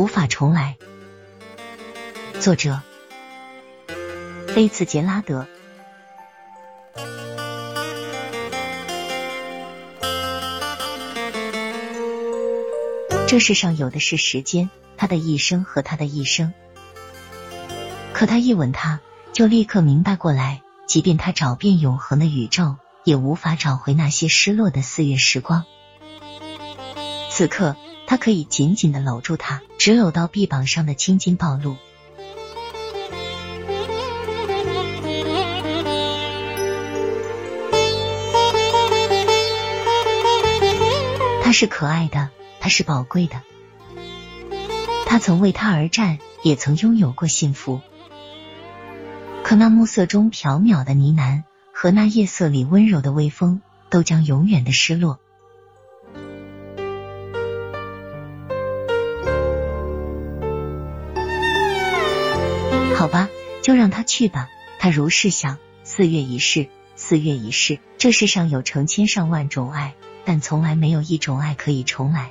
无法重来。作者：菲茨杰拉德。这世上有的是时间，他的一生和他的一生。可他一吻她，就立刻明白过来，即便他找遍永恒的宇宙，也无法找回那些失落的四月时光。此刻，他可以紧紧的搂住她，只搂到臂膀上的青筋暴露。他是可爱的。他是宝贵的，他曾为他而战，也曾拥有过幸福。可那暮色中缥缈的呢喃和那夜色里温柔的微风，都将永远的失落。好吧，就让他去吧。他如是想。四月一世，四月一世，这世上有成千上万种爱，但从来没有一种爱可以重来。